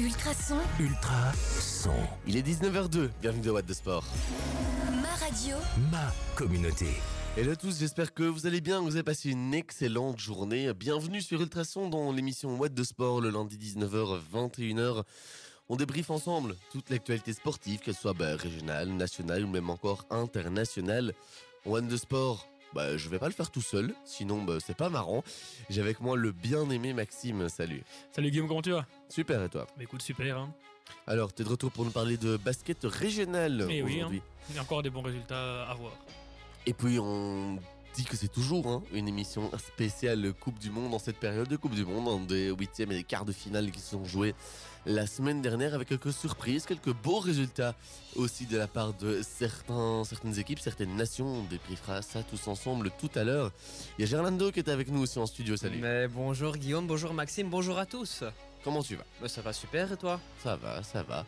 Ultrason, Ultra son. Il est 19h02, bienvenue dans What the Sport. ma radio, Ma communauté. Hello à tous, j'espère que vous allez bien, que vous avez passé une excellente journée. Bienvenue sur Ultrason dans l'émission What the Sport le lundi 19h 21h. On débriefe ensemble toute l'actualité sportive, qu'elle soit bah, régionale, nationale ou même encore internationale. One the Sport, bah, je vais pas le faire tout seul, sinon bah, c'est pas marrant. J'ai avec moi le bien-aimé Maxime, salut. Salut Guillaume, comment tu vas? Super et toi? Bah écoute, super. Hein. Alors, t'es de retour pour nous parler de basket régional Eh oui, aujourd'hui. Il y a encore des bons résultats à voir. Et puis on dit que c'est toujours hein, une émission spéciale Coupe du Monde en cette période de Coupe du Monde, des huitièmes et des quarts de finale qui se sont joués la semaine dernière avec quelques surprises, quelques beaux résultats aussi de la part de certains, certaines équipes, certaines nations. On débriefera ça tous ensemble tout à l'heure. Il y a Gerlando qui est avec nous aussi en studio, salut. Mais bonjour Guillaume, bonjour Maxime, bonjour à tous. Comment tu vas? Bah, ça va super et toi? Ça va, ça va.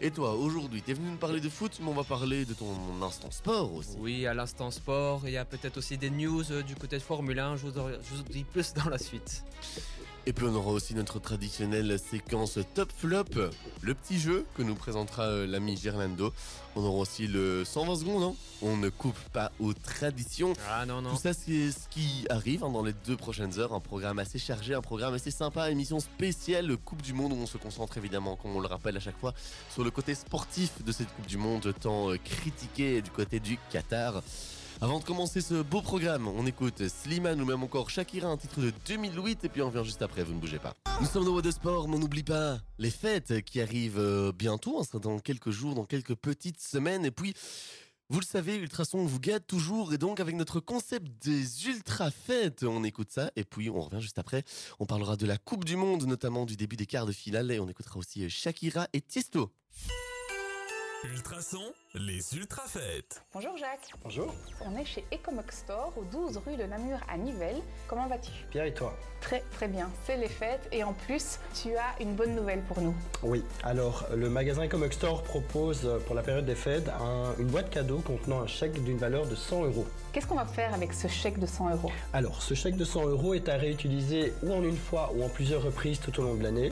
Et toi, aujourd'hui, t'es venu nous parler de foot, mais on va parler de ton instant sport aussi. Oui, à l'instant sport, il y a peut-être aussi des news euh, du côté de Formule 1, je vous, en- je vous en dis plus dans la suite. Et puis on aura aussi notre traditionnelle séquence top flop, le petit jeu que nous présentera euh, l'ami Gerlando. On aura aussi le 120 secondes, hein. on ne coupe pas aux traditions. Ah non, non. Tout ça c'est ce qui arrive hein, dans les deux prochaines heures, un programme assez chargé, un programme assez sympa, émission spéciale Coupe du Monde où on se concentre évidemment, comme on le rappelle à chaque fois, sur le côté sportif de cette Coupe du Monde tant euh, critiquée du côté du Qatar. Avant de commencer ce beau programme, on écoute Slimane ou même encore Shakira, un titre de 2008 et puis on revient juste après, vous ne bougez pas. Nous sommes dans What de Sport, mais on n'oublie pas les fêtes qui arrivent euh, bientôt, hein, dans quelques jours, dans quelques petites semaines et puis... Vous le savez, Ultrason vous gâte toujours et donc avec notre concept des ultra fêtes, on écoute ça et puis on revient juste après. On parlera de la Coupe du Monde, notamment du début des quarts de finale et on écoutera aussi Shakira et Tiesto. Ultrason, les ultra fêtes. Bonjour Jacques, Bonjour, on est chez Ecomox Store au 12 rue de Namur à Nivelles. Comment vas-tu? Pierre et toi? Très très bien, c'est les fêtes et en plus tu as une bonne nouvelle pour nous. Oui, alors le magasin Ecomox Store propose euh, pour la période des fêtes un- une boîte cadeau contenant un chèque d'une valeur de 100 euros. Qu'est-ce qu'on va faire avec ce chèque de 100 euros? Alors ce chèque de 100 euros est à réutiliser ou en une fois ou en plusieurs reprises tout au long de l'année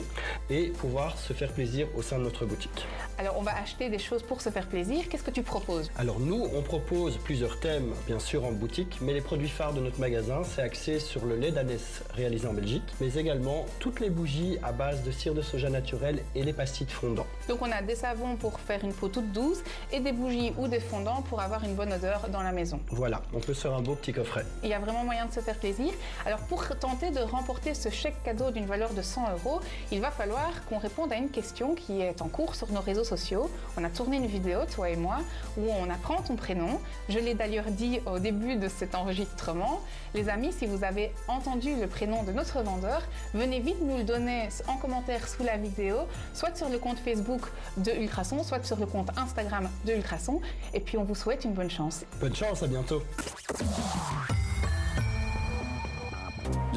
et pouvoir se faire plaisir au sein de notre boutique. Alors on va acheter des choses pour se faire plaisir, qu'est-ce que tu proposes Alors nous, on propose plusieurs thèmes, bien sûr en boutique, mais les produits phares de notre magasin, c'est axé sur le lait d'ânesse réalisé en Belgique, mais également toutes les bougies à base de cire de soja naturel et les pastilles fondants. Donc on a des savons pour faire une peau toute douce et des bougies ou des fondants pour avoir une bonne odeur dans la maison. Voilà, on peut se faire un beau petit coffret. Il y a vraiment moyen de se faire plaisir. Alors pour tenter de remporter ce chèque cadeau d'une valeur de 100 euros, il va falloir qu'on réponde à une question qui est en cours sur nos réseaux sociaux. On a tourné une vidéo, toi et moi, où on apprend ton prénom. Je l'ai d'ailleurs dit au début de cet enregistrement. Les amis, si vous avez entendu le prénom de notre vendeur, venez vite nous le donner en commentaire sous la vidéo, soit sur le compte Facebook de Ultrason, soit sur le compte Instagram de Ultrason. Et puis on vous souhaite une bonne chance. Bonne chance, à bientôt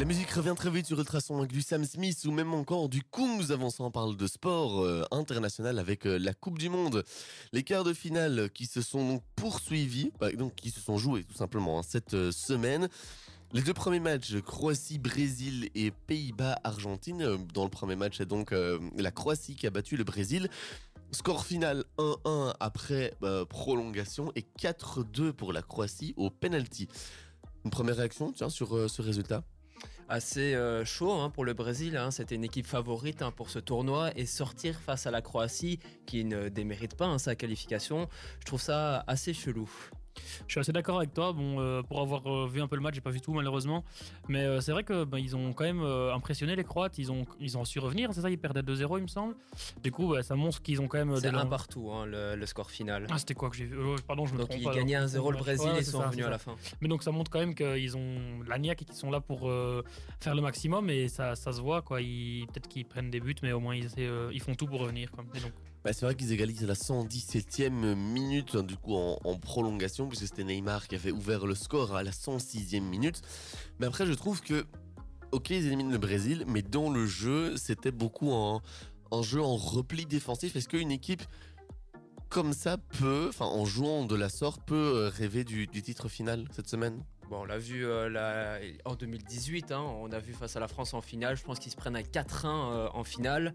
La musique revient très vite sur Ultrason avec du Sam Smith ou même encore du coup nous avançons, on parle de sport euh, international avec euh, la Coupe du Monde. Les quarts de finale qui se sont donc poursuivis, bah, donc qui se sont joués tout simplement hein, cette euh, semaine. Les deux premiers matchs, Croatie, Brésil et Pays-Bas, Argentine. Euh, Dans le premier match, c'est donc euh, la Croatie qui a battu le Brésil. Score final 1-1 après euh, prolongation et 4-2 pour la Croatie au penalty. Une première réaction sur ce résultat? Assez chaud hein, pour le Brésil, hein. c'était une équipe favorite hein, pour ce tournoi et sortir face à la Croatie qui ne démérite pas sa qualification, je trouve ça assez chelou. Je suis assez d'accord avec toi. Bon, euh, pour avoir euh, vu un peu le match, j'ai pas vu tout malheureusement, mais euh, c'est vrai que ben, ils ont quand même impressionné les Croates. Ils ont ils ont su revenir. C'est ça, ils perdaient 2-0 il me semble. Du coup, bah, ça montre qu'ils ont quand même. C'est un partout hein, le, le score final. Ah, c'était quoi que j'ai vu? Euh, Pardon, je me Donc trompe. ils pas, gagnaient alors. 1-0 le Brésil Ouais, et ils sont ça, revenus à la fin. Mais donc ça montre quand même qu'ils ont la niaque et qu'ils sont là pour faire le maximum et ça, ça se voit quoi. Ils- Peut-être qu'ils prennent des buts, mais au moins ils, essaient, ils font tout pour revenir. Quoi. Et donc, Bah, c'est vrai qu'ils égalisent à la 117e minute, hein, du coup en, prolongation, puisque c'était Neymar qui avait ouvert le score à la 106e minute. Mais après, je trouve que, ok, ils éliminent le Brésil, mais dans le jeu, c'était beaucoup un jeu en repli défensif. Est-ce qu'une équipe comme ça peut, enfin en jouant de la sorte, peut euh, rêver du titre final cette semaine? On l'a vu euh, en 2018, hein, on a vu face à la France en finale. Je pense qu'ils se prennent un 4-1 euh, en finale.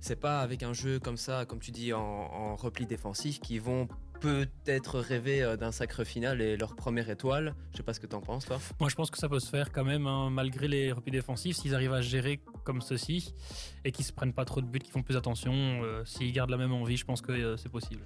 C'est pas avec un jeu comme ça, comme tu dis, en, en repli défensif, qu'ils vont peut-être rêver euh, d'un sacre final et leur première étoile. Je sais pas ce que t'en penses, toi. Moi, je pense que ça peut se faire quand même, hein, malgré les replis défensifs, s'ils arrivent à gérer comme ceci et qu'ils se prennent pas trop de buts, qu'ils font plus attention. euh, s'ils gardent la même envie, je pense que euh, c'est possible.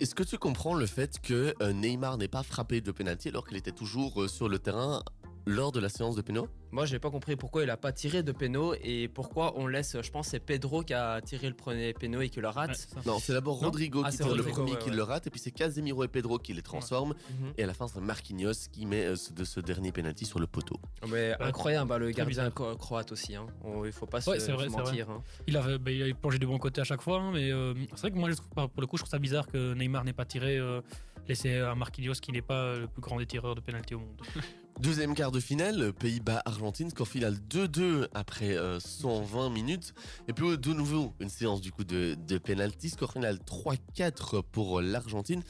Est-ce que tu comprends le fait que euh, Neymar n'ait pas frappé de penalty alors qu'il était toujours sur le terrain lors de la séance de pénal Moi, j'ai pas compris pourquoi il a pas tiré de péno et pourquoi on laisse. Je pense c'est Pedro qui a tiré le premier péno et qui le rate. Ouais. Non, c'est d'abord Rodrigo Ah, qui le premier ouais, qui ouais. le rate et puis c'est Casemiro et Pedro qui les transforment Mhm. et à la fin c'est Marquinhos qui met euh, ce, de ce dernier penalty sur le poteau. Mais incroyable, bah, le gardien croate aussi. Hein. On- il faut pas se, Ouais, c'est vrai, se c'est mentir. hein. Il avait, bah, il avait plongé du bon côté à chaque fois, hein, mais euh, c'est vrai que moi, je trouve pas- pour le coup, je trouve ça bizarre que Neymar n'ait pas tiré, euh, laissé à Marquinhos, qui n'est pas le plus grand des tireurs de pénalty au monde. Deuxième quart de finale, Pays-Bas-Argentine, score final 2-2 après euh, 120 minutes. Et puis euh, de nouveau, une séance du coup de, de penalty, score final 3-4 pour l'Argentine.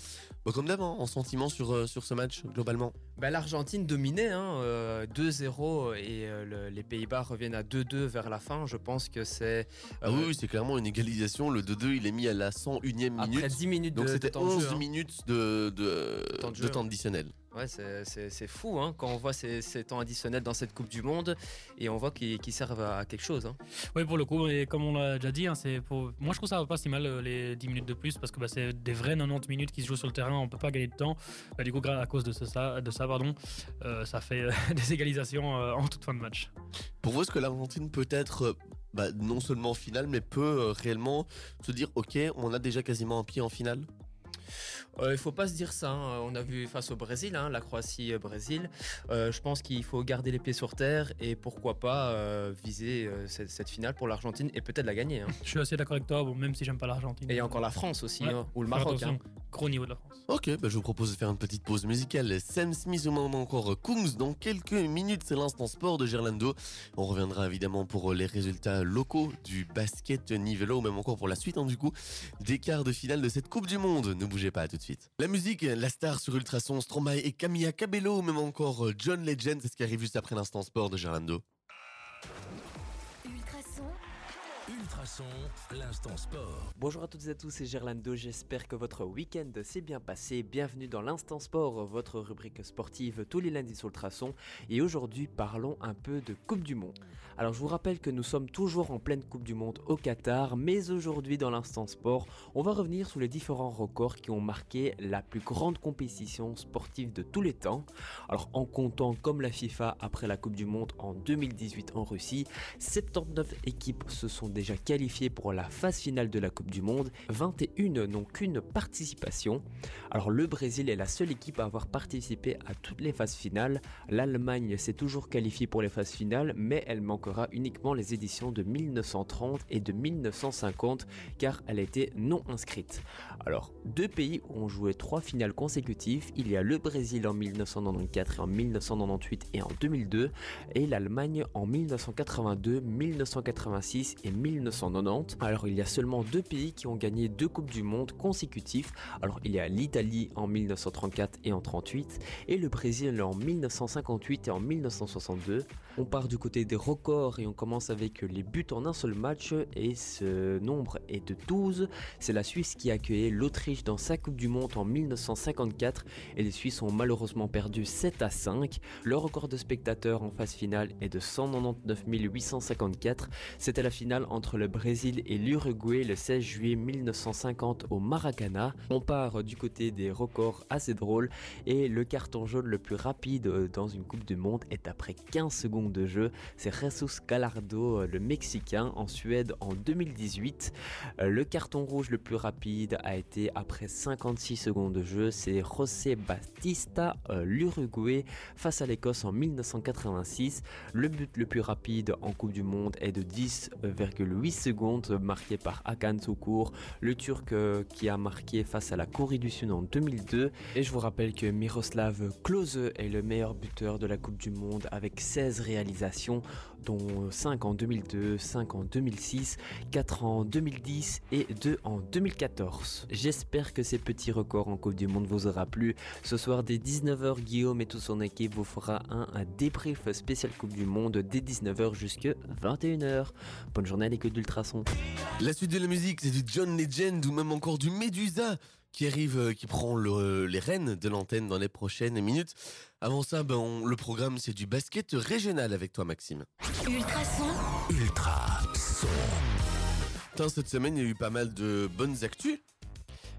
Comme d'hab, hein, en sentiment sur, euh, sur ce match globalement. Bah, L'Argentine dominait hein, euh, 2-0 et euh, le- les Pays-Bas reviennent à 2-2 vers la fin. Je pense que c'est. Ah euh, oui, oui, c'est clairement une égalisation. Le 2-2, il est mis à la 101e minute. Après 10 minutes Donc c'était temps de 11 jeu, hein. minutes de, de, Temps de de jeu, temps hein. additionnel. Ouais, c'est- c'est c'est fou hein, quand on voit ces, ces temps additionnels dans cette Coupe du Monde et on voit qu'ils qu'ils servent à quelque chose. hein. Oui, pour le coup, et comme on l'a déjà dit, hein, c'est pour... moi je trouve ça va pas si mal euh, les 10 minutes de plus parce que bah, c'est des vrais 90 minutes qui se jouent sur le terrain, on peut pas gagner de temps. Bah, du coup, à cause de ce- ça, de ça pardon, euh, ça fait euh, des égalisations euh, en toute fin de match. Pour vous, est-ce que l'Argentine peut être bah, non seulement en finale, mais peut euh, réellement se dire Ok, on a déjà quasiment un pied en finale? Euh, il faut pas se dire ça. hein. On a vu face au Brésil, hein, la Croatie-Brésil. Euh, je pense qu'il faut garder les pieds sur terre et pourquoi pas euh, viser euh, cette, cette finale pour l'Argentine et peut-être la gagner. hein. Je suis assez d'accord avec toi, bon, même si j'aime pas l'Argentine. Et il y a encore la France aussi, Ouais, hein, ou le Maroc. hein. Gros niveau de la France. Ok, bah, je vous propose de faire une petite pause musicale. Sam Smith ou même encore Kungs dans quelques minutes, c'est l'instant sport de Gerlando. On reviendra évidemment pour les résultats locaux du basket nivelo ou même encore pour la suite hein, du coup des quarts de finale de cette Coupe du Monde. Ne bougez pas, à tout de suite. La musique, la star sur Ultrason, Stromae et Camilla Cabello ou même encore John Legend, c'est ce qui arrive juste après l'instant sport de Gerlando. L'instant sport. Bonjour à toutes et à tous, c'est Gerlando, j'espère que votre week-end s'est bien passé. Bienvenue dans l'Instant Sport, votre rubrique sportive tous les lundis sur le traçon. Et aujourd'hui, parlons un peu de Coupe du Monde. Alors je vous rappelle que nous sommes toujours en pleine Coupe du Monde au Qatar, mais aujourd'hui dans l'Instant Sport, on va revenir sur les différents records qui ont marqué la plus grande compétition sportive de tous les temps. Alors en comptant comme la FIFA après la Coupe du Monde en 2018 en Russie, 79 équipes se sont déjà qualifiées pour la phase finale de la Coupe du Monde, 21 n'ont qu'une participation. Alors le Brésil est la seule équipe à avoir participé à toutes les phases finales. L'Allemagne s'est toujours qualifiée pour les phases finales, mais elle manquera uniquement les éditions de 1930 et de 1950 car elle été non inscrite. Alors, deux pays ont joué trois finales consécutives. Il y a le Brésil en 1994 et en 1998 et en 2002 et l'Allemagne en 1982, 1986 et 1990. Alors il y a seulement deux pays qui ont gagné deux Coupes du Monde consécutifs. Alors il y a l'Italie en 1934 et en 38 et le Brésil en 1958 et en 1962. On part du côté des records et on commence avec les buts en un seul match et ce nombre est de 12. C'est la Suisse qui a accueilli l'Autriche dans sa Coupe du Monde en 1954 et les Suisses ont malheureusement perdu 7 à 5. Le record de spectateurs en phase finale est de 199 854. C'était la finale entre le Brésil et l'Uruguay le 16 juillet 1950 au Maracana. On part du côté des records assez drôles et le carton jaune le plus rapide euh, dans une Coupe du Monde est après 15 secondes de jeu. C'est Jesus Gallardo, euh, le Mexicain, en Suède en 2018. Euh, Le carton rouge le plus rapide a été après 56 secondes de jeu. C'est José Batista, l'Uruguay, face à l'Écosse en 1986. Le but le plus rapide en Coupe du Monde est de 10,8 8 secondes, marqué par Hakan Soukour, le Turc euh, qui a marqué face à la Corée du Sud en 2002. Et je vous rappelle que Miroslav Klose est le meilleur buteur de la Coupe du Monde avec 16 réalisations, dont 5 en 2002, 5 en 2006, 4 en 2010 et 2 en 2014. J'espère que ces petits records en Coupe du Monde vous aura plu. Ce soir dès 19h, Guillaume et toute son équipe vous fera un, débrief spécial Coupe du Monde dès 19h jusqu'à 21h. Bonne journée à l'écoute d'Ultrason. La suite de la musique, c'est du John Legend ou même encore du Medusa qui arrive, euh, qui prend le- les rênes de l'antenne dans les prochaines minutes. Avant ça, ben, on- le programme, c'est du basket régional avec toi, Maxime. Ultrason, Ultra son. Putain, cette semaine, il y a eu pas mal de bonnes actus.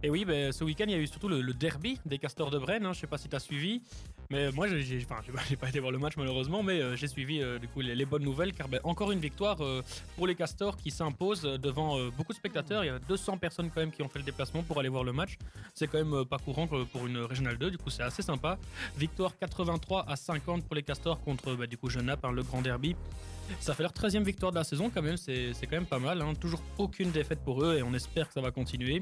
Et oui, ben, ce week-end, il y a eu surtout le, derby des Castors de Brenne. hein, je sais pas si tu as suivi. Mais moi, j'ai, enfin, pas- été voir le match malheureusement, mais euh, j'ai suivi euh, du coup les, bonnes nouvelles car ben, encore une victoire euh, pour les Castors qui s'imposent devant beaucoup de spectateurs. Il y a 200 personnes quand même qui ont fait le déplacement pour aller voir le match. C'est quand même pas courant pour une régionale 2, du coup c'est assez sympa. Victoire 83 à 50 pour les Castors contre ben, du coup Genappe, hein, le grand derby. Ça fait leur 13e victoire de la saison quand même, c'est quand même pas mal. hein. Toujours aucune défaite pour eux et on espère que ça va continuer.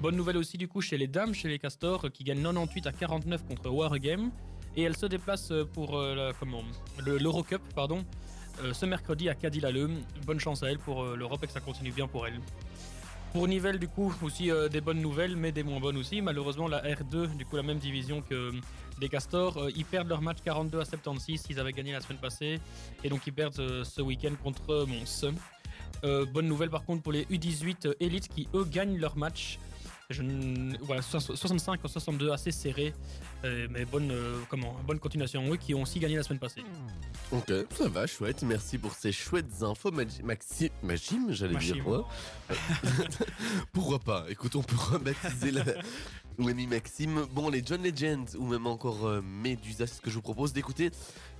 Bonne nouvelle aussi du coup chez les dames, chez les Castors, qui gagnent 98 à 49 contre Wargame. Et elles se déplacent euh, pour euh, l'Eurocup pardon, euh, ce mercredi à Cadillale. Bonne chance à elles pour euh, l'Europe et que ça continue bien pour elles. Pour Nivelles, du coup, aussi des bonnes nouvelles, mais des moins bonnes aussi. Malheureusement, la R2, du coup, la même division que les Castors, ils perdent leur match 42 à 76. Ils avaient gagné la semaine passée. Et donc, ils perdent ce week-end contre Mons. Bonne nouvelle, par contre, pour les U18 élites qui, eux, gagnent leur match. Je n- voilà, so- 65 à 62, assez serré. Euh, mais bonne, euh, comment, bonne continuation. Eux qui ont aussi gagné la semaine passée. Ok, ça va, chouette. Merci pour ces chouettes infos, Maxime. Magime, j'allais dire. Pourquoi pas? Écoute, on peut rebaptiser la- l'ami Maxime. Bon, les John Legends ou même encore euh, Medusa, c'est ce que je vous propose d'écouter.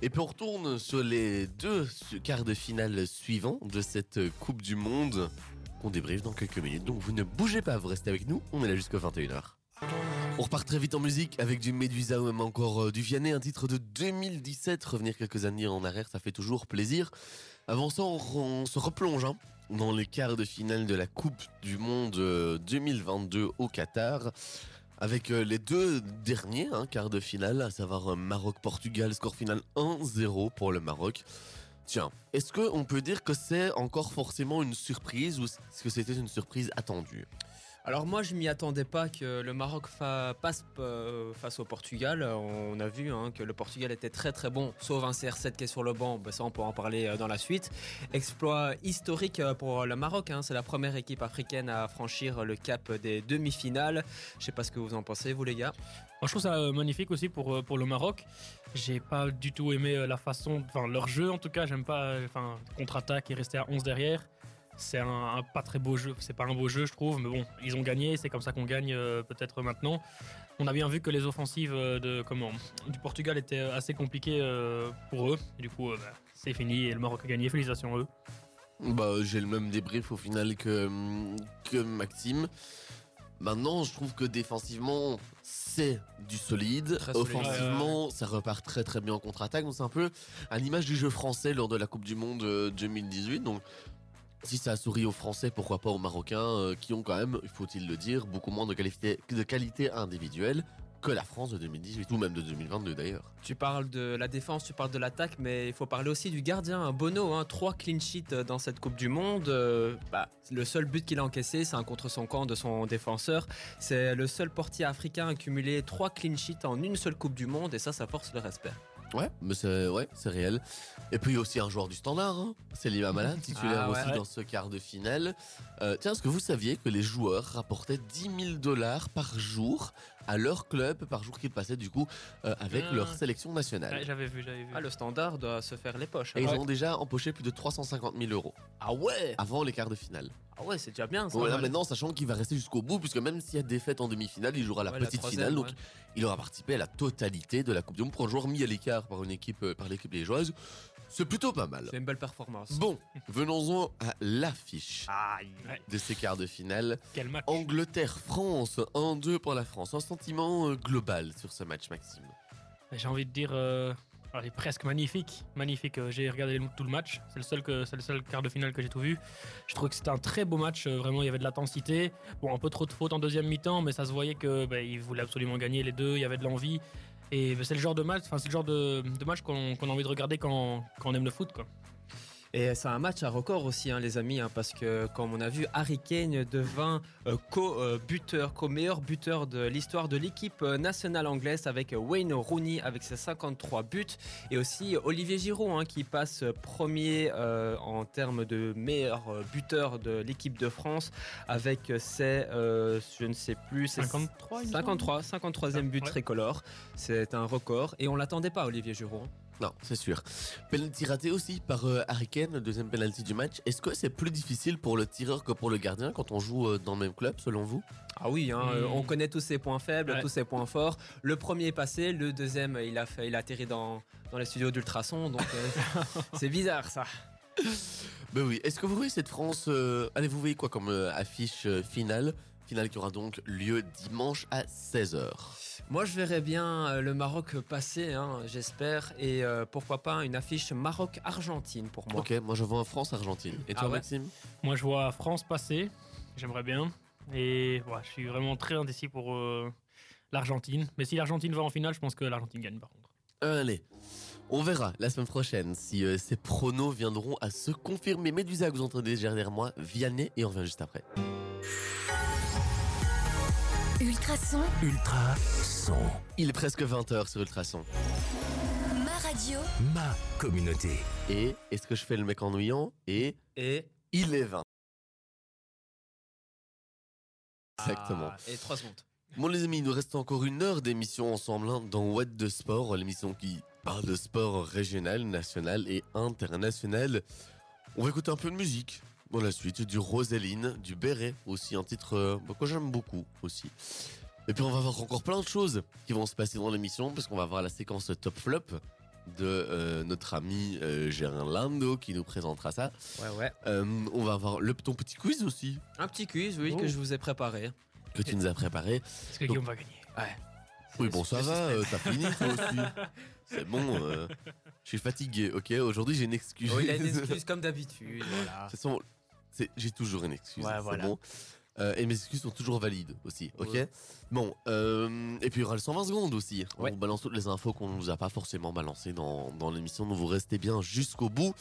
Et puis on retourne sur les deux quarts de finale suivants de cette euh, Coupe du Monde qu'on débriefe dans quelques minutes. Donc vous ne bougez pas, vous restez avec nous. On est là jusqu'à 21h. On repart très vite en musique avec du Medusa ou même encore euh, du Vianney, un titre de 2017. Revenir quelques années en arrière, ça fait toujours plaisir. Avant ça, on, se replonge hein, dans les quarts de finale de la Coupe du Monde euh, 2022 au Qatar. Avec euh, les deux derniers hein, quarts de finale, à savoir euh, Maroc-Portugal, score final 1-0 pour le Maroc. Tiens, est-ce qu'on peut dire que c'est encore forcément une surprise ou est-ce que c'était une surprise attendue? Alors moi je m'y attendais pas que le Maroc passe euh, face au Portugal. On a vu hein, que le Portugal était très très bon, sauf un CR7 qui est sur le banc. Ben, ça on pourra en parler euh, dans la suite. Exploit historique euh, pour le Maroc. hein. C'est la première équipe africaine à franchir le cap des demi-finales. Je sais pas ce que vous en pensez vous les gars. Moi, je trouve ça magnifique aussi pour, pour le Maroc. J'ai pas du tout aimé la façon, enfin leur jeu en tout cas, j'aime pas, enfin contre-attaque et rester à 11 derrière. C'est un, un pas très beau jeu, c'est pas un beau jeu je trouve, mais bon, ils ont gagné, c'est comme ça qu'on gagne euh, peut-être maintenant. On a bien vu que les offensives euh, de, comment, du Portugal étaient euh, assez compliquées euh, pour eux. Et du coup, euh, bah, c'est fini et le Maroc a gagné, félicitations à eux. Bah, j'ai le même débrief au final que, que Maxime. Maintenant, je trouve que défensivement, c'est du solide. Très solide. Offensivement, ça repart très très bien en contre-attaque. Donc, c'est un peu à l'image du jeu français lors de la Coupe du Monde euh, 2018. Donc, si ça sourit aux Français, pourquoi pas aux Marocains, euh, qui ont quand même, faut-il le dire, beaucoup moins de qualité, de qualité individuelle que la France de 2018, ou même de 2022 d'ailleurs. Tu parles de la défense, tu parles de l'attaque, mais il faut parler aussi du gardien, hein, Bono. Hein, trois clean sheets euh, dans cette Coupe du Monde. Euh, bah, le seul but qu'il a encaissé, c'est un contre son camp de son défenseur. C'est le seul portier africain à cumuler trois clean sheets en une seule Coupe du Monde, et ça, ça force le respect. Ouais, mais c'est ouais, c'est réel. Et puis il y a aussi un joueur du standard, hein. c'est Lima titulaire Ah ouais. aussi dans ce quart de finale. Euh, tiens, est-ce que vous saviez que les joueurs rapportaient 10 000 dollars par jour à leur club, par jour qu'ils passaient du coup euh, avec Ah. leur sélection nationale Ouais, j'avais vu, j'avais vu. Ah, le standard doit se faire les poches. Et hein. ils ont déjà empoché plus de 350 000 euros Ah ouais avant les quarts de finale. Ah ouais, c'est déjà bien ça. Maintenant, sachant qu'il va rester jusqu'au bout, puisque même s'il y a défaite en demi-finale, il jouera la Ouais, petite troisième, finale, donc ouais. il aura participé à la totalité de la Coupe du Monde pour un joueur mis à l'écart par une équipe, euh, par l'équipe liégeoise. C'est plutôt pas mal. C'est une belle performance. Bon, venons-en à l'affiche Aïe. de ces quarts de finale. Quel match Angleterre-France, 1-2 pour la France. Un sentiment euh, global sur ce match, Maxime. J'ai envie de dire euh, Elle est presque magnifique, magnifique. Euh, J'ai regardé tout le match. C'est le seul que c'est le seul quart de finale que j'ai tout vu. Je trouve que c'était un très beau match. euh, Vraiment, il y avait de l'intensité. Bon, un peu trop de fautes en deuxième mi-temps, mais ça se voyait que bah, ils voulaient absolument gagner les deux. Il y avait de l'envie. Et bah, c'est le genre de match, qu'on a envie de regarder quand, quand on aime le foot, quoi. Et c'est un match à record aussi, hein, les amis, hein, parce que comme on a vu, Harry Kane devint euh, co-buteur, co-meilleur buteur de l'histoire de l'équipe euh, nationale anglaise avec Wayne Rooney avec ses 53 buts et aussi Olivier Giroud hein, qui passe premier euh, en termes de meilleur buteur de l'équipe de France avec ses, euh, je ne sais plus, ses 53, il me semble. 53, 53e but tricolore. C'est un record et on l'attendait pas, Olivier Giroud. Non, c'est sûr. Penalty raté aussi par euh, Harry Kane, le deuxième penalty du match. Est-ce que c'est plus difficile pour le tireur que pour le gardien quand on joue euh, dans le même club, selon vous? Ah oui, hein, euh, Hmm. on connaît tous ses points faibles, Ouais. tous ses points forts. Le premier est passé, le deuxième, il a, fait, il a atterri dans, dans les studios d'ultrasons, donc euh, c'est bizarre ça. Ben oui. Est-ce que vous voyez cette France euh, Allez, vous voyez quoi comme euh, affiche euh, finale? Finale qui aura donc lieu dimanche à 16h. Moi, je verrais bien euh, le Maroc passer, hein, j'espère, et euh, pourquoi pas une affiche Maroc-Argentine pour moi. Ok, moi je vois France-Argentine. Et toi, Ah ouais Maxime? Moi, je vois France passer. J'aimerais bien. Et ouais, je suis vraiment très indécis pour euh, l'Argentine. Mais si l'Argentine va en finale, je pense que l'Argentine gagne par contre. Allez. On verra la semaine prochaine si euh, ces pronos viendront à se confirmer. Médusa, que vous entendez derrière moi, Vianney, et on revient juste après. Ultrason, Ultra son. Il est presque 20h sur Ultrason. ma radio, Ma communauté. Et est-ce que je fais le mec ennuyant Et Et, il est 20. Exactement. Ah, et 3 secondes. Bon les amis, il nous reste encore une heure d'émission ensemble hein, dans What de Sport, l'émission qui parle de sport régional, national et international. On va écouter un peu de musique dans la suite, du Rosaline, du Béret aussi, un titre euh, bah, que j'aime beaucoup aussi. Et puis on va voir encore plein de choses qui vont se passer dans l'émission parce qu'on va voir la séquence top flop de euh, notre ami euh, Gerlando qui nous présentera ça. Ouais, ouais. Euh, on va avoir le ton petit quiz aussi Un petit quiz, oui, Oh. que je vous ai préparé. que tu nous as préparé. Est-ce que Donc- Guillaume va gagner Oui, bon, ça va, euh, t'as fini toi aussi. C'est bon, euh, je suis fatigué, ok Aujourd'hui j'ai une excuse. Oh, il a une excuse comme d'habitude, voilà. De toute façon, j'ai toujours une excuse, Ouais, c'est voilà. bon. Euh, et mes excuses sont toujours valides aussi, ok? Ouais. Bon, euh, et puis il y aura le 120 secondes aussi. On Ouais. vous balance toutes les infos qu'on ne nous a pas forcément balancées dans, dans l'émission, donc vous restez bien jusqu'au bout.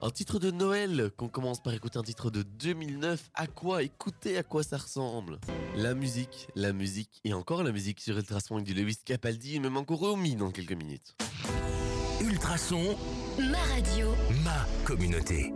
Un titre de Noël, qu'on commence par écouter un titre de 2009. À quoi Écoutez à quoi ça ressemble? La musique, la musique et encore la musique sur Ultrason avec du Lewis Capaldi et même encore Romy dans quelques minutes. Ultrason, ma radio, ma communauté.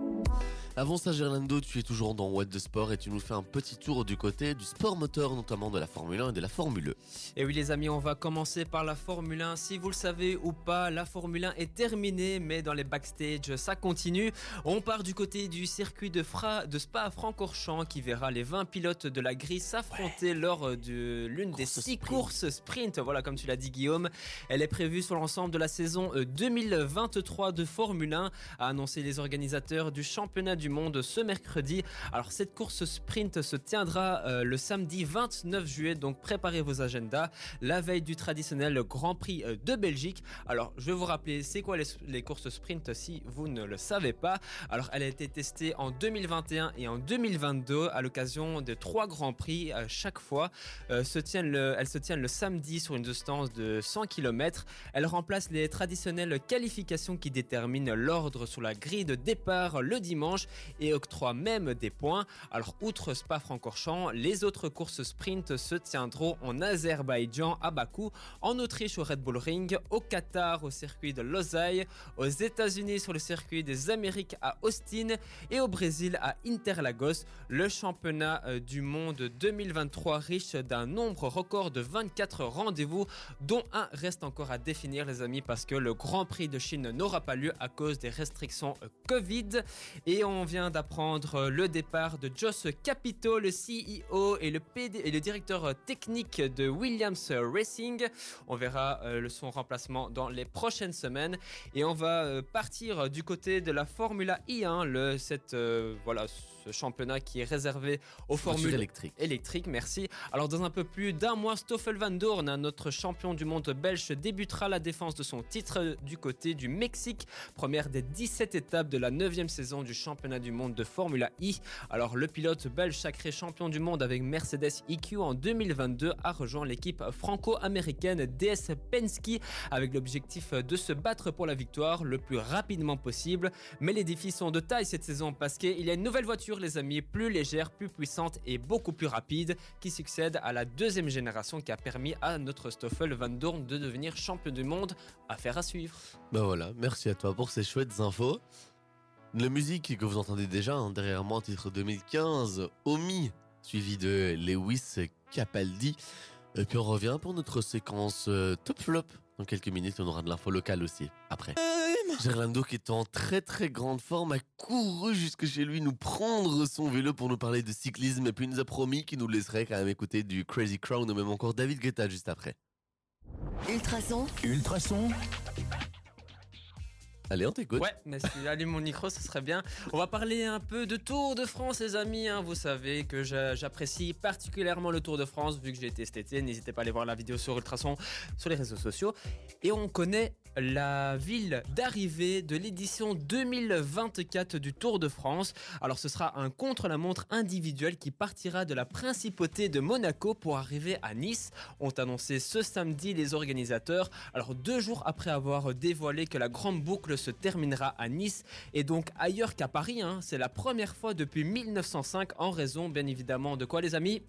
Avant ça, Gerlando, tu es toujours dans What de Sport et tu nous fais un petit tour du côté du sport moteur, notamment de la Formule 1 et de la Formule E. Et oui les amis, on va commencer par la Formule 1. Si vous le savez ou pas, la Formule 1 est terminée, mais dans les backstage, ça continue. On part du côté du circuit de, Fra- de Spa-Francorchamps qui verra les 20 pilotes de la grille s'affronter lors de l'une des Course 6 sprint. courses sprint. Voilà, comme tu l'as dit Guillaume. Elle est prévue sur l'ensemble de la saison euh, 2023 de Formule 1, a annoncé les organisateurs du championnat du monde ce mercredi. Alors cette course sprint se tiendra euh, le samedi 29 juillet, donc préparez vos agendas, la veille du traditionnel Grand Prix euh, de Belgique. Alors je vais vous rappeler, c'est quoi les, courses sprint si vous ne le savez pas? Alors elle a été testée en 2021 et en 2022 à l'occasion de trois Grands Prix euh, chaque fois. Se tiennent le, elles se tiennent le samedi sur une distance de 100 km. Elle remplace les traditionnelles qualifications qui déterminent l'ordre sur la grille de départ le dimanche et octroient même des points. Alors, outre Spa-Francorchamps, les autres courses sprint se tiendront en Azerbaïdjan, à Bakou, en Autriche au Red Bull Ring, au Qatar au circuit de Losail, aux États-Unis sur le circuit des Amériques à Austin et au Brésil à Interlagos. Le championnat euh, du monde 2023 riche d'un nombre record de 24 rendez-vous, dont un reste encore à définir, les amis, parce que le Grand Prix de Chine n'aura pas lieu à cause des restrictions euh, Covid. Et on vient d'apprendre le départ de Joss Capito, le CEO et le, directeur technique de Williams Racing. On verra euh, son remplacement dans les prochaines semaines. Et on va euh, partir du côté de la Formula I, hein, le, cette, euh, ce championnat qui est réservé aux formules électrique. électrique, merci. Alors dans un peu plus d'un mois, Stoffel Van Dorn, hein, notre champion du monde belge, débutera la défense de son titre du côté du Mexique, première des 17 étapes de la 9e saison du championnat du monde de Formula I. Alors le pilote belge sacré champion du monde avec Mercedes EQ en 2022 a rejoint l'équipe franco-américaine DS Penske avec l'objectif de se battre pour la victoire le plus rapidement possible. Mais les défis sont de taille cette saison parce qu'il y a une nouvelle voiture les amis, plus légère, plus puissante et beaucoup plus rapide qui succède à la deuxième génération qui a permis à notre Stoffel Van Dorn de devenir champion du monde. Affaire à suivre. Bah voilà, merci à toi pour ces chouettes infos. La musique que vous entendez déjà hein, derrière moi, titre 2015, Omi, suivi de Lewis Capaldi. Et puis on revient pour notre séquence euh, top flop. Dans quelques minutes, on aura de l'info locale aussi. Après. Gerlando, qui est en très très grande forme, a couru jusque chez lui nous prendre son vélo pour nous parler de cyclisme. Et puis il nous a promis qu'il nous laisserait quand même écouter du Crazy Crown ou même encore David Guetta juste après. Ultrason, Ultrason, Allez, on t'écoute. Ouais, mais si j'allume mon micro, ce serait bien. On va parler un peu de Tour de France, les amis. hein. Vous savez que j'a- j'apprécie particulièrement le Tour de France, vu que j'ai été cet été. N'hésitez pas à aller voir la vidéo sur Ultrason sur les réseaux sociaux. Et on connaît la ville d'arrivée de l'édition 2024 du Tour de France. Alors ce sera un contre-la-montre individuel qui partira de la principauté de Monaco pour arriver à Nice. Ont annoncé ce samedi les organisateurs. Alors deux jours après avoir dévoilé que la grande boucle se terminera à Nice et donc ailleurs qu'à Paris, hein, c'est la première fois depuis 1905 en raison bien évidemment de quoi les amis?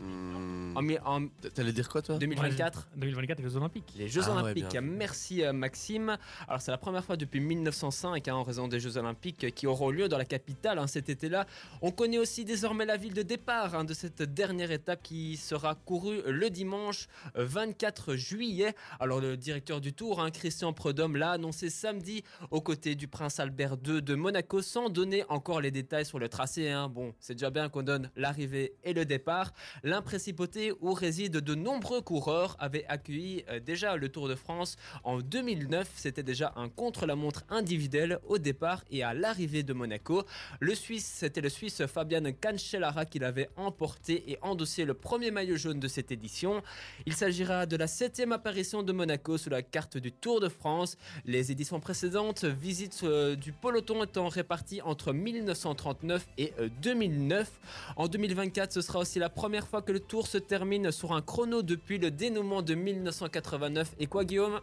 Hmm, en, mi- en T'allais dire quoi toi? 2024 2024 les Jeux Olympiques. les Jeux Ah Olympiques. Merci euh, Maxime. Alors c'est la première fois depuis 1905 hein, en raison des Jeux Olympiques qui auront lieu dans la capitale hein, cet été-là. On connaît aussi désormais la ville de départ hein, de cette dernière étape qui sera courue le dimanche euh, 24 juillet. Alors le directeur du Tour, hein, Christian Prudhomme, l'a annoncé samedi aux côtés du prince Albert II de Monaco sans donner encore les détails sur le tracé. hein. Bon, c'est déjà bien qu'on donne l'arrivée et le départ. L'imprincipauté où résident de nombreux coureurs avait accueilli euh, déjà le Tour de France en 2009. C'était déjà un contre-la-montre individuel au départ et à l'arrivée de Monaco. Le Suisse, c'était le Suisse Fabian Cancellara qui l'avait emporté et endossé le premier maillot jaune de cette édition. Il s'agira de la septième apparition de Monaco sous la carte du Tour de France. Les éditions précédentes, visites euh, du peloton étant réparties entre 1939 et euh, 2009. En 2024, ce sera aussi la première fois que le Tour se termine sur un chrono depuis le dénouement de 1989. Et quoi, Guillaume?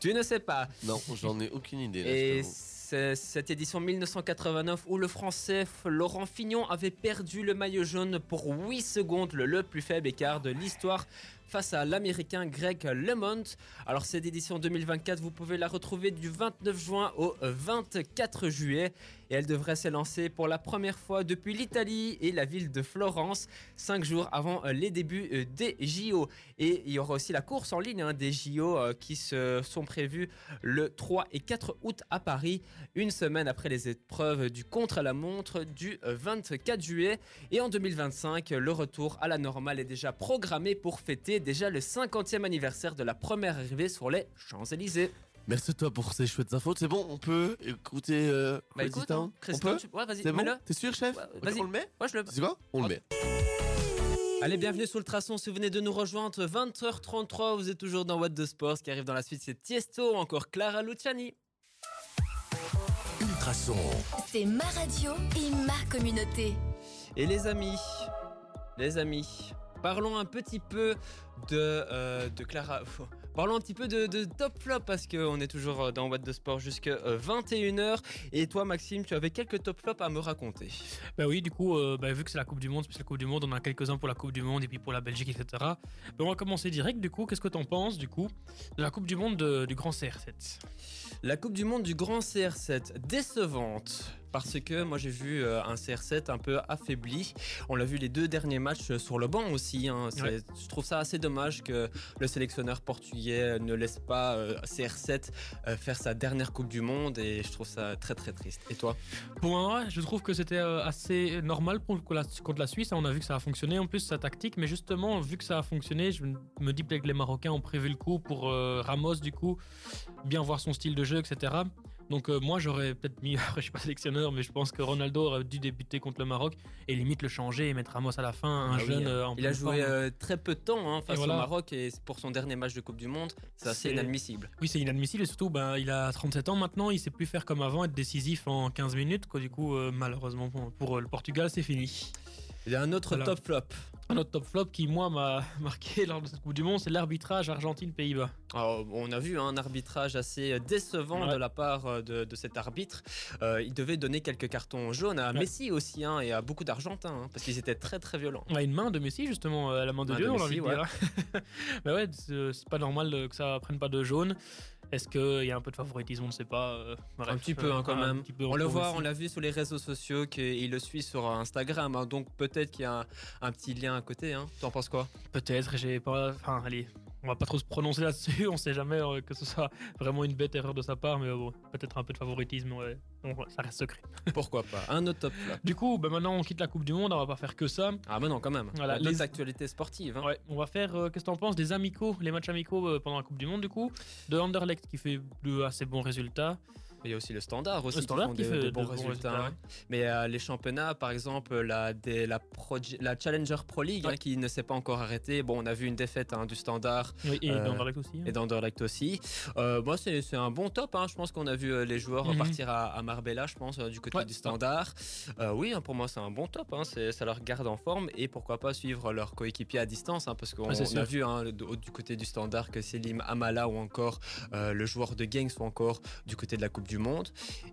Tu ne sais pas. Non, j'en ai aucune idée. là, Et c'est cette édition 1989 où le français Laurent Fignon avait perdu le maillot jaune pour 8 secondes, le, le plus faible écart de l'histoire face à l'américain Greg LeMond. Alors cette édition 2024, vous pouvez la retrouver du 29 juin au 24 juillet et elle devrait s'élancer pour la première fois depuis l'Italie et la ville de Florence, 5 jours avant euh, les débuts euh, des JO. Et il y aura aussi la course en ligne hein, des JO euh, qui se sont prévus le 3 et 4 août à Paris, une semaine après les épreuves du contre-la-montre du euh, 24 juillet. Et en 2025, le retour à la normale est déjà programmé pour fêter déjà le 50e anniversaire de la première arrivée sur les Champs-Élysées. Merci à toi pour ces chouettes infos. C'est bon, on peut écouter euh, Bah Crazy écoute, Town hein, On peut tu- ouais, vas-y, C'est bon. T'es sûr, chef Ouais, vas-y. On le met Moi, je le... C'est quoi On le met. Allez, bienvenue sur le traçon. Si vous venez de nous rejoindre, 20h33, vous êtes toujours dans What the Sport. Ce qui arrive dans la suite, c'est Tiesto, encore Clara Luciani. Ultrason, c'est ma radio et ma communauté. Et les amis, les amis, parlons un petit peu de, euh, de Clara. Parlons un petit peu de, de top flop parce qu'on est toujours dans What the Sport jusqu'à 21h. Et toi, Maxime, tu avais quelques top flops à me raconter. Bah oui, du coup, euh, bah, vu que c'est la Coupe du Monde, c'est la Coupe du Monde, on en a quelques-uns pour la Coupe du Monde et puis pour la Belgique, etc. Bah, on va commencer direct, du coup. Qu'est-ce que t'en penses, du coup, de la Coupe du Monde de- du Grand CR7 La Coupe du Monde du Grand CR7, décevante. Parce que moi j'ai vu euh, un CR7 un peu affaibli. On l'a vu les deux derniers matchs euh, sur le banc aussi. hein. Ouais. Je trouve ça assez dommage que le sélectionneur portugais ne laisse pas euh, CR7 euh, faire sa dernière Coupe du Monde et je trouve ça très très triste. Et toi? Pour moi, je trouve que c'était euh, assez normal pour, contre la- contre la Suisse. On a vu que ça a fonctionné en plus, sa tactique. Mais justement, vu que ça a fonctionné, je me dis peut-être que les Marocains ont prévu le coup pour euh, Ramos, du coup, bien voir son style de jeu, etc. Donc euh, moi, j'aurais peut-être mis, après, je suis pas sélectionneur, mais je pense que Ronaldo aurait dû débuter contre le Maroc et limite le changer et mettre Ramos à la fin, un Ah oui, jeune hein. euh, en Il a joué euh, très peu de temps hein, face voilà. au Maroc et pour son dernier match de Coupe du Monde, c'est assez inadmissible. Oui, c'est inadmissible et surtout, ben, il a 37 ans maintenant, il sait plus faire comme avant, être décisif en 15 minutes. Quoi. Du coup, euh, malheureusement pour, pour, le Portugal, c'est fini. Il y a un autre top flop. Un autre top flop qui, moi, m'a marqué lors de cette Coupe du Monde, c'est l'arbitrage Argentine-Pays-Bas. On a vu hein, un arbitrage assez décevant Ouais. de la part euh, de, de cet arbitre. Euh, il devait donner quelques cartons jaunes à Ouais. Messi aussi hein, et à beaucoup d'Argentins hein, parce qu'ils étaient très très violents. A une main de Messi, justement, euh, la main de Main Dieu, de on a Messi, envie de dire. Mais ouais, c'est c'est pas normal euh, que ça prenne pas de jaune. Est-ce qu'il y a un peu de favoritisme On ne sait pas. euh, bref, un petit peu euh, hein, quand même. peu, on le voit, aussi. on l'a vu sur les réseaux sociaux qu'il le suit sur Instagram. hein, donc peut-être qu'il y a un, un petit lien à côté. Hein. T'en penses quoi? Peut-être, j'ai pas. Enfin, allez, on va pas trop se prononcer là-dessus. On sait jamais euh, que ce soit vraiment une bête erreur de sa part, mais euh, bon, peut-être un peu de favoritisme. Ouais. Ça reste secret. Pourquoi pas Un autre top. Du coup, bah, maintenant on quitte la Coupe du Monde. On va pas faire que ça. Ah mais non quand même. Voilà, les les- actualités sportives. hein. Ouais, on va faire, euh, qu'est-ce que t'en penses, des amicaux, les matchs amicaux pendant la Coupe du Monde, du coup, de Anderlecht qui fait de assez bons résultats. Il y a aussi le standard aussi Le Standard qui, qui des- fait de bons de bons résultats. hein. Mais euh, les championnats, par exemple la, des- la, Challenger Pro League hein, qui ne s'est pas encore arrêtée. Bon, on a vu une défaite hein, du standard Oui, et Euh, d'Anderlecht aussi. hein. et d'Anderlecht aussi. Euh, c'est un bon top. Je pense qu'on a vu euh, les joueurs Mhm. partir à, à Marbella, je pense, du côté Ouais, du standard. Oui, pour moi, c'est un bon top. Ça leur garde en forme et pourquoi pas suivre leurs coéquipiers à distance parce qu'on a vu du, côté du standard que Selim Amala ou encore le joueur de Gang sont encore du côté de la Coupe du Monde.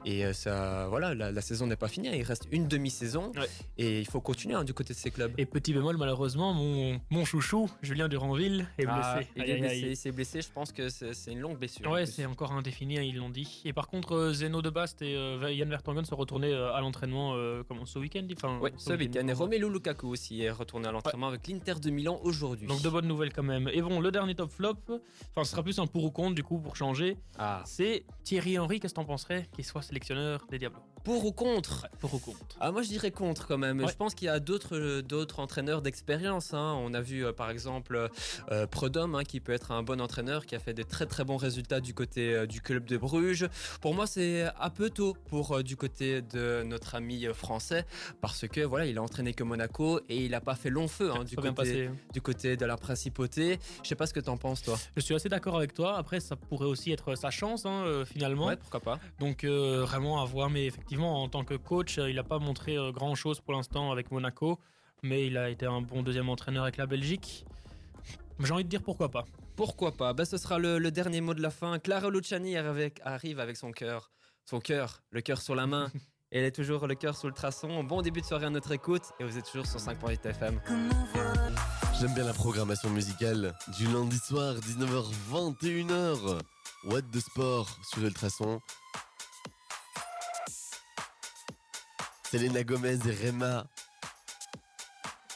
Et euh, ça, voilà, la, la saison n'est pas finie. Il reste une demi-saison Ouais. et il faut continuer hein, du côté de ces clubs. Et petit bémol, malheureusement, mon, mon chouchou, Julien Duranville, est blessé. Ah, il Aïe, est blessé, il s'est blessé. Je pense que c'est une longue blessure. Ouais, c'est encore indéfini, hein, ils l'ont dit. Et par contre, euh, Zeno de Bast et euh, Yann Vertonghen sont retournés à l'entraînement euh, comment, ce week-end enfin, Oui, ce week-end. Et Romelu Lukaku aussi est retourné à l'entraînement avec l'Inter de Milan aujourd'hui. Donc de bonnes nouvelles quand même. Et bon, le dernier top flop, enfin ce sera plus un pour ou contre du coup pour changer, Ah. c'est Thierry Henry, qu'est-ce que t'en qu'il soit sélectionneur des Diablos Pour ou contre Pour ou contre ah, Moi je dirais contre quand même. Ouais. Je pense qu'il y a d'autres euh, d'autres entraîneurs d'expérience. hein. On a vu euh, par exemple euh, Prudhomme hein, qui peut être un bon entraîneur qui a fait des très très bons résultats du côté euh, du club de Bruges. Pour moi c'est un peu tôt pour euh, du côté de notre ami euh, français parce que voilà il a entraîné que Monaco et il n'a pas fait long feu hein, du, côté, passé. du côté de la principauté. Je sais pas ce que t'en penses toi. Je suis assez d'accord avec toi. Après, ça pourrait aussi être sa chance euh, finalement. Ouais, pourquoi pas. Donc euh, vraiment à voir. Mais effectivement, en tant que coach, euh, il n'a pas montré grand chose pour l'instant avec Monaco, mais il a été un bon deuxième entraîneur avec la Belgique. J'ai envie de dire pourquoi pas. Pourquoi pas? Ben, Ce sera le, le dernier mot de la fin. Clara Luciani avec- arrive avec son cœur. Son cœur, le cœur sur la main. Elle est toujours le cœur sous le traçon. Bon début de soirée à notre écoute. Et vous êtes toujours sur 5.8 FM. J'aime bien la programmation musicale du lundi soir, 19h, 21h. What the Sport sur Ultrason. Selena Gomez et Rema.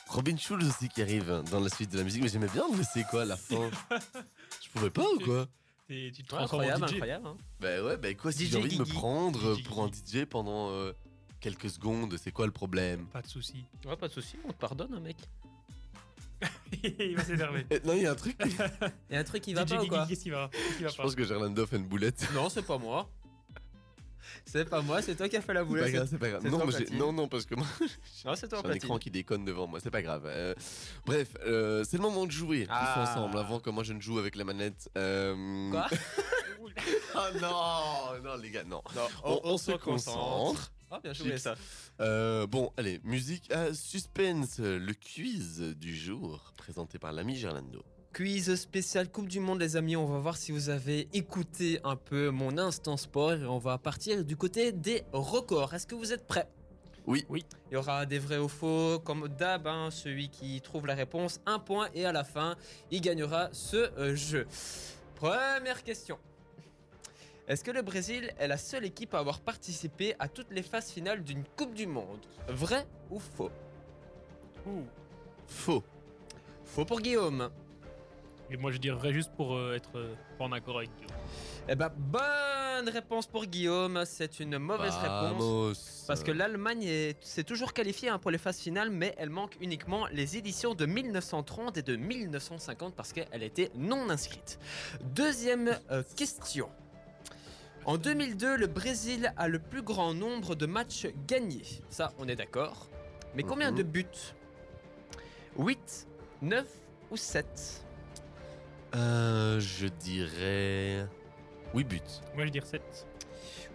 Robin Schulz aussi qui arrive dans la suite de la musique, mais j'aimais bien, mais c'est quoi à la fin? Je pouvais pas ou quoi? Et tu te Ouais, transformes en incroyable, DJ. incroyable. hein. Bah ouais, bah quoi, si j'ai envie de me prendre DJ pour un DJ pendant euh, quelques secondes, c'est quoi le problème? Pas de souci. Ouais, pas de souci, on te pardonne, hein, mec. il va s'énerver. Non, il y a un truc. Il y a un truc qui va DJ pas ou quoi? qu'est-ce qui va Qu'est-ce qui va Je pas? pense que Gerlando fait une boulette. Non, c'est pas moi. C'est pas moi, c'est toi qui as fait la C'est boulette. pas grave, c'est pas grave. c'est Non, non, non, parce que moi, Non, c'est toi, j'ai un écran qui déconne devant moi, c'est pas grave. Euh, bref, euh, c'est le moment de jouer Ah. tous ensemble avant que moi je ne joue avec la manette. Euh... Quoi Ah non, non les gars, non. on, on se concentre. Ah, bien joué ça. Euh, bon, allez, musique à suspense, le quiz du jour présenté par l'ami Gerlando. Quiz spécial Coupe du Monde, les amis. On va voir si vous avez écouté un peu mon instant sport. Et on va partir du côté des records. Est-ce que vous êtes prêts? Oui. Oui. Il y aura des vrais ou faux. Comme d'hab, hein, celui qui trouve la réponse, un point. Et à la fin, il gagnera ce euh, jeu. Première question. Est-ce que le Brésil est la seule équipe à avoir participé à toutes les phases finales d'une Coupe du Monde? Vrai ou faux? Faux. Faux pour Guillaume. Et moi je dirais juste pour euh, être euh, en accord avec Guillaume. Eh ben, bonne réponse pour Guillaume. C'est une mauvaise réponse. Parce que l'Allemagne est- s'est toujours qualifiée hein, pour les phases finales, mais elle manque uniquement les éditions de 1930 et de 1950 parce qu'elle était non inscrite. Deuxième euh, question. En 2002, le Brésil a le plus grand nombre de matchs gagnés. Ça, on est d'accord. Mais combien Mhm. de buts? 8, 9 ou 7 Euh, je dirais. 8 buts. Moi je dirais 7.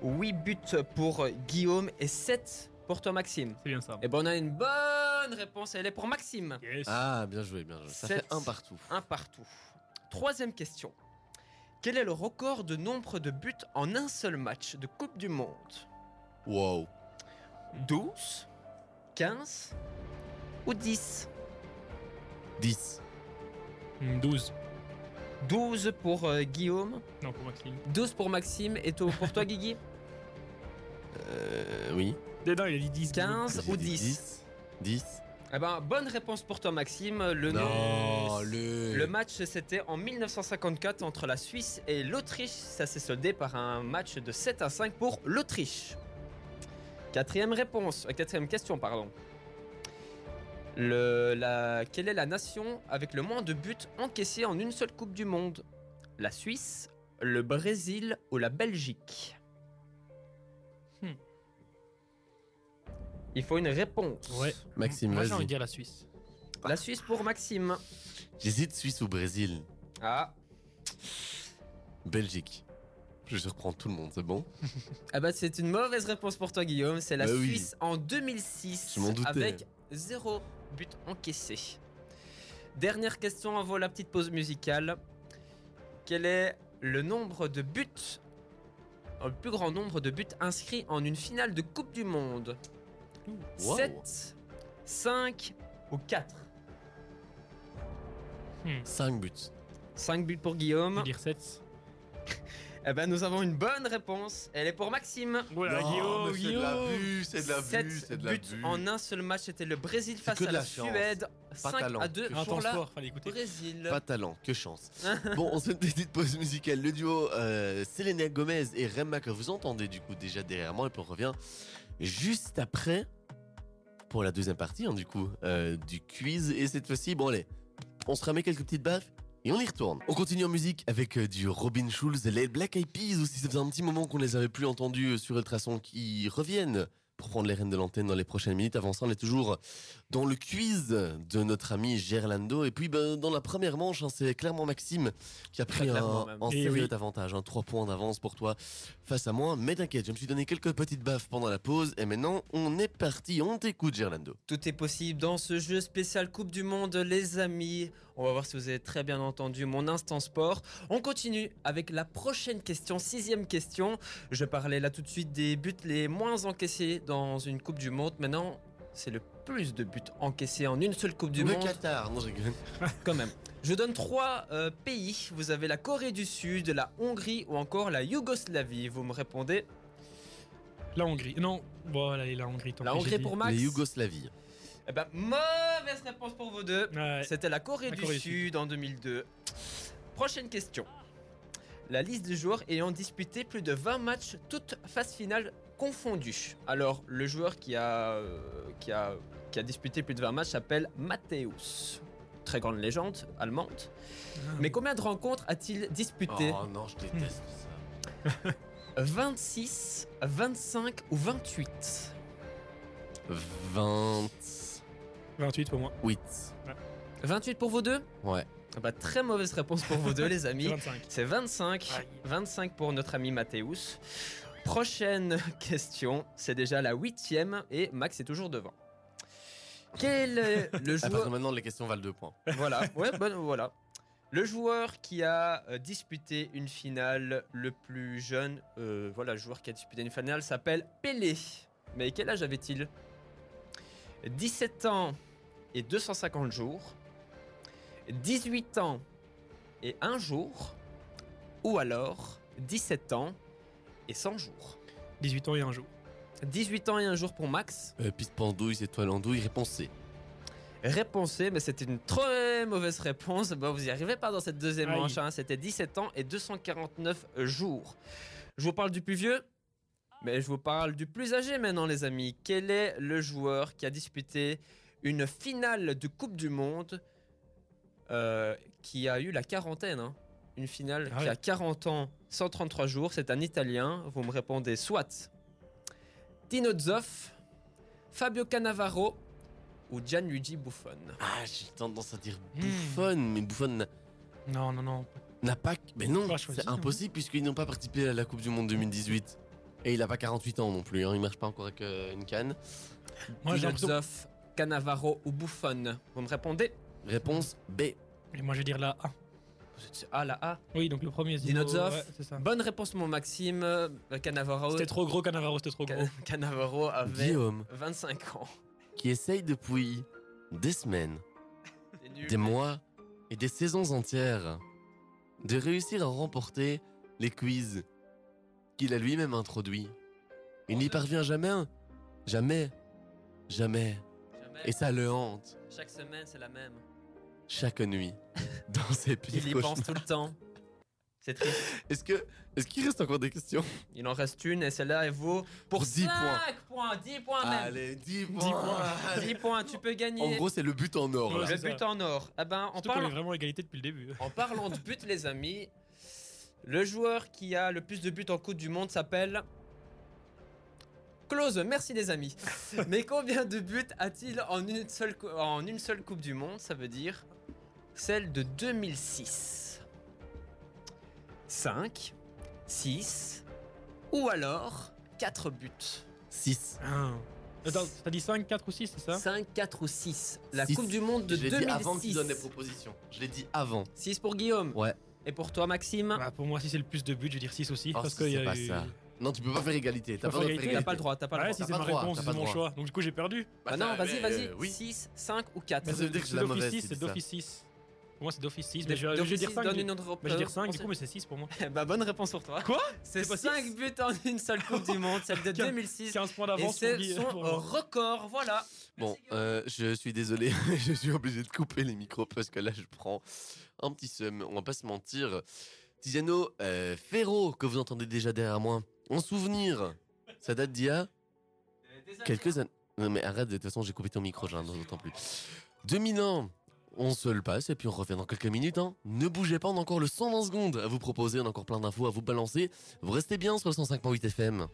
8 buts pour Guillaume et 7 pour toi, Maxime. C'est bien ça. Et ben on a une bonne réponse, elle est pour Maxime. Yes. Ah, bien joué, bien joué. Ça fait un partout. Un partout. Troisième question. Quel est le record de nombre de buts en un seul match de Coupe du Monde? Wow. 12 15 ou 10 10. Hmm, 12. 12 pour euh, Guillaume, Non, pour Maxime. 12 pour Maxime et to- pour toi Guigui Euh, oui. Non, il a dit 10. 15 J'ai ou dit 10 10. 10. Eh ben, bonne réponse pour toi Maxime. Le nom- Non, le. Le match, c'était en 1954 entre la Suisse et l'Autriche. Ça s'est soldé par un match de 7 à 5 pour l'Autriche. Quatrième réponse, euh, quatrième question, pardon. Le, la, quelle est la nation avec le moins de buts encaissés en une seule Coupe du Monde? La Suisse, le Brésil ou la Belgique? Hmm. Il faut une réponse. Ouais. Maxime, Moi j'ai envie de dire la Suisse. La Suisse pour Maxime. J'hésite Suisse ou Brésil. Ah, Belgique. Je surprends tout le monde, c'est bon? Ah bah c'est une mauvaise réponse pour toi Guillaume, c'est la Bah oui. Suisse en 2006 Je m'en doutais. avec zéro but encaissé. Dernière question avant la petite pause musicale. Quel est le nombre de buts, le plus grand nombre de buts inscrits en une finale de Coupe du Monde? Wow. 7, 5 ou 4 5 buts. 5 buts pour Je Guillaume. vais dire 7. Eh ben nous avons une bonne réponse. Elle est pour Maxime. Voilà, Non, Guillaume, mais c'est de la vue, c'est de la vue, c'est de la vue. en un seul match, c'était le Brésil face à la. Suède. Pas 5 talent, à 2 que Un pour la sport, fallait écouter. Brésil. Pas talent, que chance. bon, on se fait une petite pause musicale. Le duo euh, Selena Gomez et Remma que vous entendez du coup déjà derrière moi et puis on revient juste après pour la deuxième partie hein, du coup euh, du quiz et cette fois-ci bon allez on se remet quelques petites baffes et on y retourne. On continue en musique avec euh, du Robin Schulz, les Black Eyed Peas aussi. Ça faisait un petit moment qu'on les avait plus entendus euh, sur Ultrason qui reviennent pour prendre les rênes de l'antenne dans les prochaines minutes. Avant ça, on est toujours dans le quiz de notre ami Gerlando. Et puis, ben, dans la première manche, hein, c'est clairement Maxime qui a pris un, un Eh sérieux oui. avantage. Hein, 3 points d'avance pour toi face à moi. Mais t'inquiète, je me suis donné quelques petites baffes pendant la pause. Et maintenant, on est parti. On t'écoute, Gerlando. Tout est possible dans ce jeu spécial Coupe du Monde, les amis. On va voir si vous avez très bien entendu mon instant sport. On continue avec la prochaine question, sixième question. Je parlais là tout de suite des buts les moins encaissés dans une Coupe du Monde. Maintenant, c'est le plus de buts encaissés en une seule Coupe du le Monde. Qatar. Non, je rigole. Quand même. Je donne trois euh, pays. Vous avez la Corée du Sud, la Hongrie ou encore la Yougoslavie. Vous me répondez? La Hongrie. Non, voilà, la Hongrie. tant la Hongrie pour Max. Les Yougoslavie. Eh ben, mauvaise réponse pour vous deux. Ouais. C'était la Corée, La du, Corée du Sud, en 2002. Prochaine question. La liste de joueurs ayant disputé plus de 20 matchs, toutes phases finales confondues. Alors, le joueur qui a, euh, qui a, qui a disputé plus de 20 matchs s'appelle Matthäus. Très grande légende allemande. Ah. Mais combien de rencontres a-t-il disputé Oh non, je déteste ça. 26, 25 ou 28 28. 28 pour moi. 28 pour vous deux Ouais. Ah bah, Très mauvaise réponse pour vous deux, les amis. 25. C'est 25. Aïe. 25 pour notre ami Mathéus. Prochaine question, c'est déjà la huitième et Max est toujours devant. Quel est le de joueur maintenant, les questions valent 2 points. Voilà, ouais, bon, voilà. Le joueur qui a euh, disputé une finale le plus jeune, euh, voilà, le joueur qui a disputé une finale s'appelle Pelé. Mais quel âge avait-il? 17 ans et 250 jours, 18 ans et 1 jour, ou alors 17 ans et 100 jours. 18 ans et un jour. 18 ans et un jour pour Max. Euh, piste pendouille, étoile andouille, réponse C. Réponse C, mais c'était une très mauvaise réponse. Bon, vous n'y arrivez pas dans cette deuxième Aïe. manche. hein. C'était 17 ans et 249 jours. Je vous parle du plus vieux, mais je vous parle du plus âgé maintenant, les amis. Quel est le joueur qui a disputé une finale de Coupe du Monde euh, qui a eu la quarantaine hein. Une finale Ah qui a 40 ans, 133 jours. C'est un Italien. Vous me répondez soit Tino Zoff, Fabio Cannavaro ou Gianluigi Buffon. Ah, j'ai tendance à dire Hmm. Buffon, mais Buffon n'a- Non, non, non. n'a pas. Mais non, c'est non. impossible puisqu'ils n'ont pas participé à la Coupe du Monde 2018. Et il a pas 48 ans non plus, hein, il marche pas encore avec euh, une canne. Moi, j'ai. Zoff, Cannavaro ou Buffon. Vous me répondez? Réponse B. Et moi, je vais dire la A. Vous êtes sur A, la A? Oui, donc le premier. Dino Zoff. Ouais, c'est ça. Bonne réponse, mon Maxime. Euh, Cannavaro, C'était trop gros, Cannavaro, c'était trop gros. Can- Cannavaro avait Guillaume, 25 ans. qui essaye depuis des semaines, C'est nul. des mois et des saisons entières de réussir à remporter les quiz qu'il a lui-même introduits. Il n'y parvient jamais, hein. jamais, jamais. Et ça le hante Chaque semaine, c'est la même. chaque nuit dans ses pires Il y cauchemars. pense tout le temps. C'est triste. Est-ce que est-ce qu'il reste encore des questions? Il en reste une et celle-là, elle vaut pour Pour 10 5 points. points. 10 points même. Allez, 10 points. points. 10 points, tu peux gagner. En gros, c'est le but en or. Ouais, là. le but ça. en or. Eh ben, est parlant, vraiment à égalité depuis le début. en parlant de but, les amis, le joueur qui a le plus de buts en Coupe du Monde s'appelle. Close, merci les amis. Mais combien de buts a-t-il en une seule, en une seule Coupe du Monde Ça veut dire celle de 2006. 5, 6 ou alors 4 buts? 6. Ah. Attends, t'as dit 5, 4 ou 6, c'est ça? 5, 4 ou 6. La Six. Coupe du Monde de Je l'ai dit 2006. avant qu'il donne les propositions. Je l'ai dit avant. 6 pour Guillaume. Ouais. Et pour toi, Maxime? Bah, Pour moi, si c'est le plus de buts, je vais dire 6 aussi. Oh, parce si qu'il y c'est a pas eu- ça. Non, tu peux pas faire égalité. T'as Pas pas le droit T'as pas le droit, t'as pas le Ouais, droit. si c'est pas ma réponse, c'est mon choix. Donc du coup, j'ai perdu. Bah non, Bah, vas-y, vas-y. euh, oui. 6, 5 ou 4. Mais ça veut dire que C'est la d'office mauvaise. 6, tu c'est d'office 6. Pour moi, c'est d'office 6. Mais je vais dire 5. donne du- une autre mais je vais dire 5 du coup, mais c'est 6 pour moi. Bah bonne réponse pour toi. Quoi C'est C'est pas 5 six buts en une seule Coupe du Monde, celle de Quin- 2006. 15 points d'avance c'est son record, voilà. Bon, euh, je suis désolé, je suis obligé de couper les micros parce que là, je prends un petit seum. On va pas se mentir. Tiziano euh, Ferro, que vous entendez déjà derrière moi, en souvenir, ça date d'il y a quelques années. Non, mais arrête, de toute façon, j'ai coupé ton micro, j'en entends plus. 2000 ans, on se le passe et puis on revient dans quelques minutes. hein. Ne bougez pas, on a encore le 120 secondes à vous proposer, on a encore plein d'infos à vous balancer. Vous restez bien sur le 105.8 FM.